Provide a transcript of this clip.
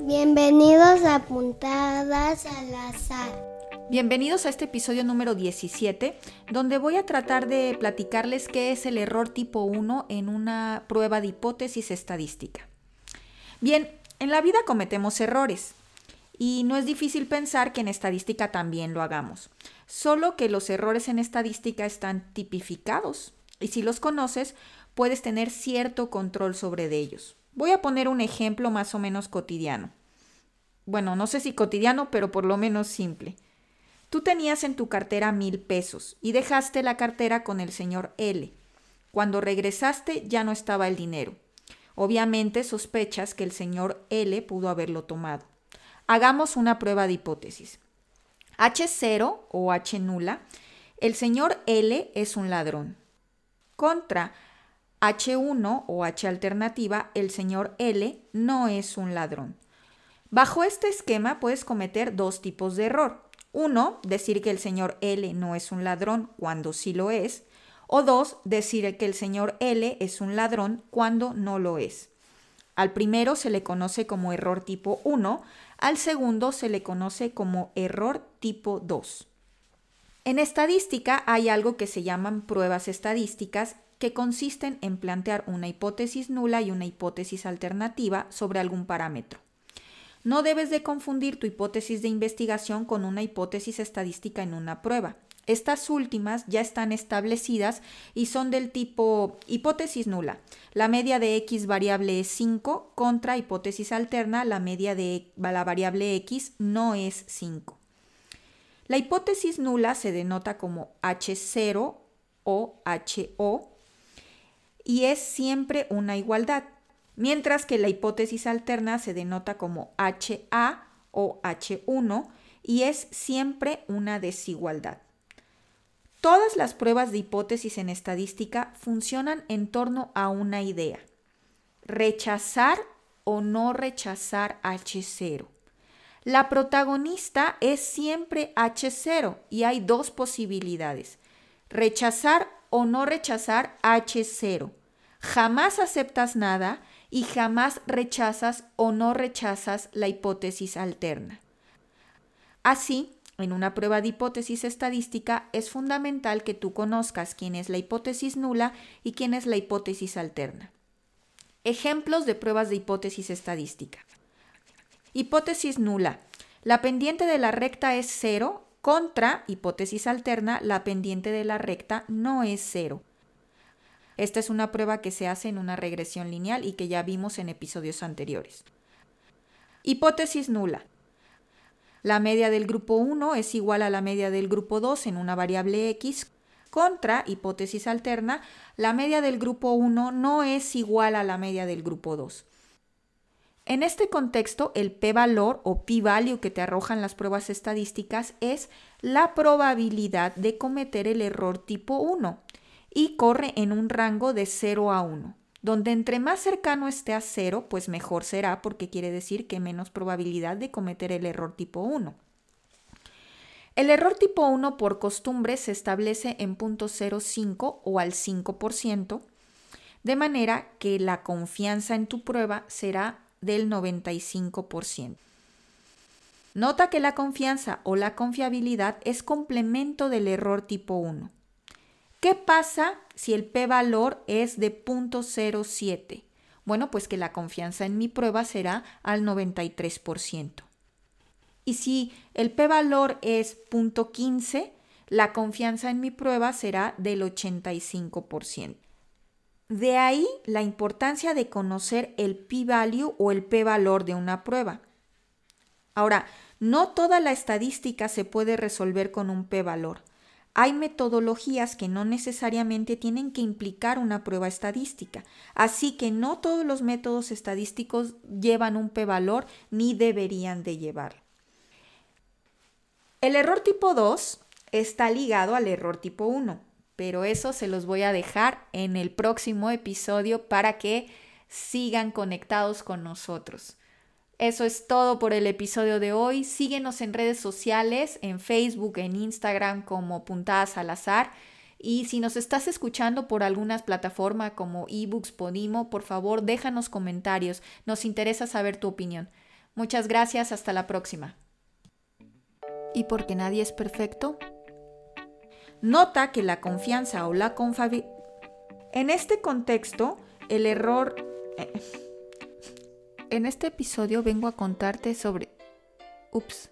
Bienvenidos a Puntadas al Azar. Bienvenidos a este episodio número 17, donde voy a tratar de platicarles qué es el error tipo 1 en una prueba de hipótesis estadística. Bien, en la vida cometemos errores y no es difícil pensar que en estadística también lo hagamos, solo que los errores en estadística están tipificados y si los conoces puedes tener cierto control sobre ellos. Voy a poner un ejemplo más o menos cotidiano. Bueno, no sé si cotidiano, pero por lo menos simple. Tú tenías en tu cartera mil pesos y dejaste la cartera con el señor L. Cuando regresaste ya no estaba el dinero. Obviamente sospechas que el señor L pudo haberlo tomado. Hagamos una prueba de hipótesis. H0 o H nula, el señor L es un ladrón. Contra H1 o H alternativa, el señor L no es un ladrón. Bajo este esquema puedes cometer dos tipos de error. Uno, decir que el señor L no es un ladrón cuando sí lo es. O dos, decir que el señor L es un ladrón cuando no lo es. Al primero se le conoce como error tipo 1, al segundo se le conoce como error tipo 2. En estadística hay algo que se llaman pruebas estadísticas que consisten en plantear una hipótesis nula y una hipótesis alternativa sobre algún parámetro. No debes de confundir tu hipótesis de investigación con una hipótesis estadística en una prueba. Estas últimas ya están establecidas y son del tipo hipótesis nula. La media de x variable es 5 contra hipótesis alterna, la media de la variable x no es 5. La hipótesis nula se denota como H0 o HO y es siempre una igualdad mientras que la hipótesis alterna se denota como HA o H1 y es siempre una desigualdad. Todas las pruebas de hipótesis en estadística funcionan en torno a una idea. Rechazar o no rechazar H0. La protagonista es siempre H0 y hay dos posibilidades. Rechazar o no rechazar H0. Jamás aceptas nada y jamás rechazas o no rechazas la hipótesis alterna. Así, en una prueba de hipótesis estadística es fundamental que tú conozcas quién es la hipótesis nula y quién es la hipótesis alterna. Ejemplos de pruebas de hipótesis estadística. Hipótesis nula. La pendiente de la recta es cero contra hipótesis alterna, la pendiente de la recta no es cero. Esta es una prueba que se hace en una regresión lineal y que ya vimos en episodios anteriores. Hipótesis nula. La media del grupo 1 es igual a la media del grupo 2 en una variable x contra hipótesis alterna, la media del grupo 1 no es igual a la media del grupo 2. En este contexto, el p-valor o p-value que te arrojan las pruebas estadísticas es la probabilidad de cometer el error tipo 1 y corre en un rango de 0 a 1, donde entre más cercano esté a 0, pues mejor será porque quiere decir que menos probabilidad de cometer el error tipo 1. El error tipo 1 por costumbre se establece en 0.05 o al 5%, de manera que la confianza en tu prueba será del 95%. Nota que la confianza o la confiabilidad es complemento del error tipo 1. ¿Qué pasa si el p-valor es de 0.07? Bueno, pues que la confianza en mi prueba será al 93%. Y si el p-valor es 0.15, la confianza en mi prueba será del 85%. De ahí la importancia de conocer el p-value o el p-valor de una prueba. Ahora, no toda la estadística se puede resolver con un p-valor hay metodologías que no necesariamente tienen que implicar una prueba estadística, así que no todos los métodos estadísticos llevan un p-valor ni deberían de llevar. El error tipo 2 está ligado al error tipo 1, pero eso se los voy a dejar en el próximo episodio para que sigan conectados con nosotros. Eso es todo por el episodio de hoy. Síguenos en redes sociales, en Facebook, en Instagram como Puntadas al Azar Y si nos estás escuchando por algunas plataformas como eBooks, Podimo, por favor déjanos comentarios. Nos interesa saber tu opinión. Muchas gracias, hasta la próxima. ¿Y porque nadie es perfecto? Nota que la confianza o la confiabilidad... En este contexto, el error... Eh, en este episodio vengo a contarte sobre... Ups.